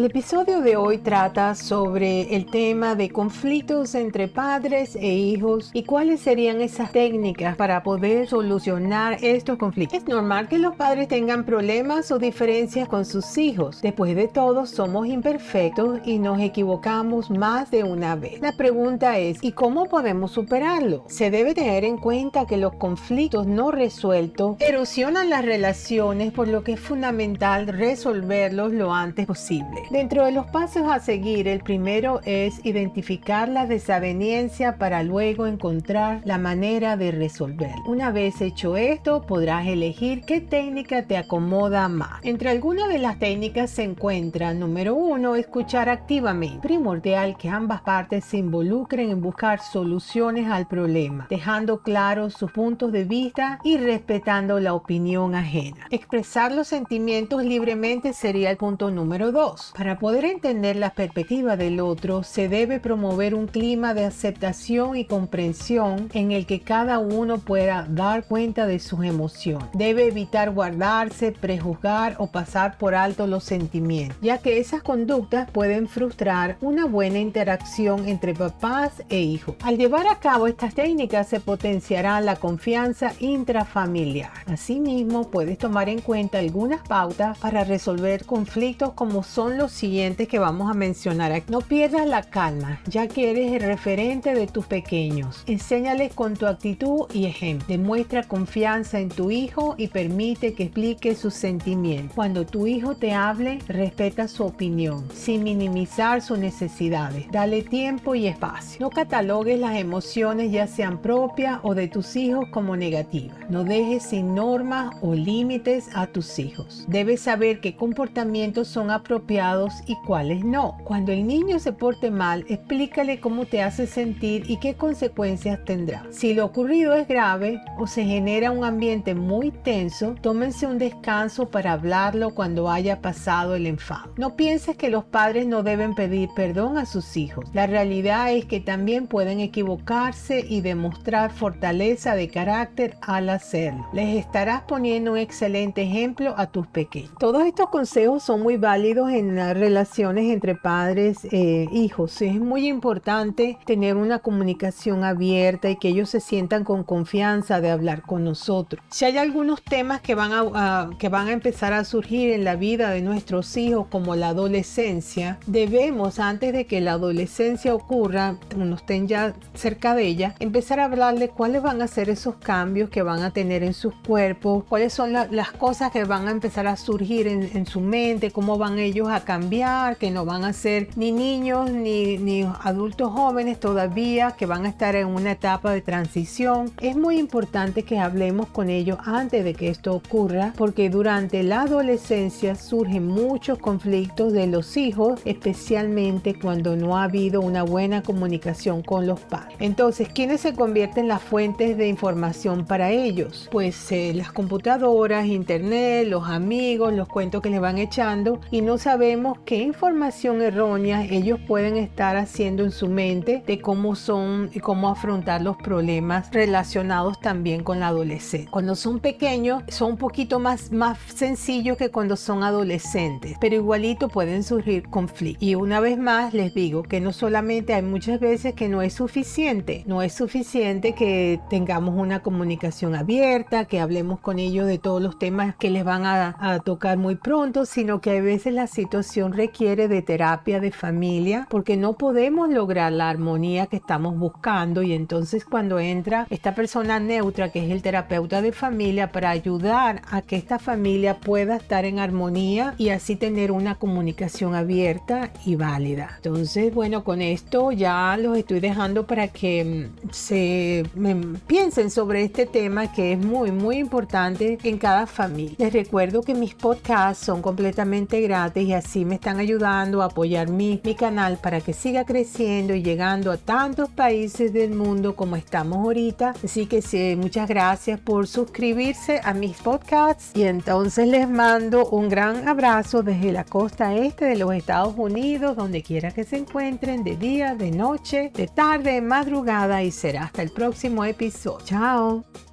El episodio de hoy trata sobre el tema de conflictos entre padres e hijos y cuáles serían esas técnicas para poder solucionar estos conflictos. Es normal que los padres tengan problemas o diferencias con sus hijos. Después de todo, somos imperfectos y nos equivocamos más de una vez. La pregunta es, ¿y cómo podemos superarlo? Se debe tener en cuenta que los conflictos no resueltos erosionan las relaciones, por lo que es fundamental resolverlos lo antes posible. Dentro de los pasos a seguir, el primero es identificar la desaveniencia para luego encontrar la manera de resolver. Una vez hecho esto, podrás elegir qué técnica te acomoda más. Entre algunas de las técnicas se encuentra, número uno, escuchar activamente. Primordial que ambas partes se involucren en buscar soluciones al problema, dejando claros sus puntos de vista y respetando la opinión ajena. Expresar los sentimientos libremente sería el punto número dos. Para poder entender la perspectiva del otro, se debe promover un clima de aceptación y comprensión en el que cada uno pueda dar cuenta de sus emociones. Debe evitar guardarse, prejuzgar o pasar por alto los sentimientos, ya que esas conductas pueden frustrar una buena interacción entre papás e hijos. Al llevar a cabo estas técnicas se potenciará la confianza intrafamiliar. Asimismo, puedes tomar en cuenta algunas pautas para resolver conflictos como son los siguientes que vamos a mencionar. No pierdas la calma, ya que eres el referente de tus pequeños. Enséñales con tu actitud y ejemplo. Demuestra confianza en tu hijo y permite que explique sus sentimientos. Cuando tu hijo te hable, respeta su opinión, sin minimizar sus necesidades. Dale tiempo y espacio. No catalogues las emociones ya sean propias o de tus hijos como negativas. No dejes sin normas o límites a tus hijos. Debes saber qué comportamientos son apropiados y cuáles no. Cuando el niño se porte mal, explícale cómo te hace sentir y qué consecuencias tendrá. Si lo ocurrido es grave o se genera un ambiente muy tenso, tómense un descanso para hablarlo cuando haya pasado el enfado. No pienses que los padres no deben pedir perdón a sus hijos. La realidad es que también pueden equivocarse y demostrar fortaleza de carácter al hacerlo. Les estarás poniendo un excelente ejemplo a tus pequeños. Todos estos consejos son muy válidos en relaciones entre padres e hijos. Es muy importante tener una comunicación abierta y que ellos se sientan con confianza de hablar con nosotros. Si hay algunos temas que van a, que van a empezar a surgir en la vida de nuestros hijos, como la adolescencia, debemos antes de que la adolescencia ocurra, uno estén ya cerca de ella, empezar a hablarle cuáles van a ser esos cambios que van a tener en sus cuerpos, cuáles son las cosas que van a empezar a surgir en, en su mente, cómo van ellos a que no van a ser ni niños ni, ni adultos jóvenes todavía, que van a estar en una etapa de transición. Es muy importante que hablemos con ellos antes de que esto ocurra, porque durante la adolescencia surgen muchos conflictos de los hijos, especialmente cuando no ha habido una buena comunicación con los padres. Entonces, ¿quiénes se convierten en las fuentes de información para ellos? Pues eh, las computadoras, internet, los amigos, los cuentos que les van echando y no sabemos qué información errónea ellos pueden estar haciendo en su mente de cómo son y cómo afrontar los problemas relacionados también con la adolescencia. Cuando son pequeños son un poquito más, más sencillos que cuando son adolescentes, pero igualito pueden surgir conflictos. Y una vez más les digo que no solamente hay muchas veces que no es suficiente, no es suficiente que tengamos una comunicación abierta, que hablemos con ellos de todos los temas que les van a, a tocar muy pronto, sino que a veces la situación requiere de terapia de familia porque no podemos lograr la armonía que estamos buscando y entonces cuando entra esta persona neutra que es el terapeuta de familia para ayudar a que esta familia pueda estar en armonía y así tener una comunicación abierta y válida. Entonces, bueno, con esto ya los estoy dejando para que mm, se piensen sobre este tema que es muy, muy importante en cada familia. Les recuerdo que mis podcasts son completamente gratis y así así me están ayudando a apoyar mi, mi canal para que siga creciendo y llegando a tantos países del mundo como estamos ahorita. Así que sí, muchas gracias por suscribirse a mis podcasts y entonces les mando un gran abrazo desde la costa este de los Estados Unidos, donde quiera que se encuentren, de día, de noche, de tarde, de madrugada y será hasta el próximo episodio. Chao.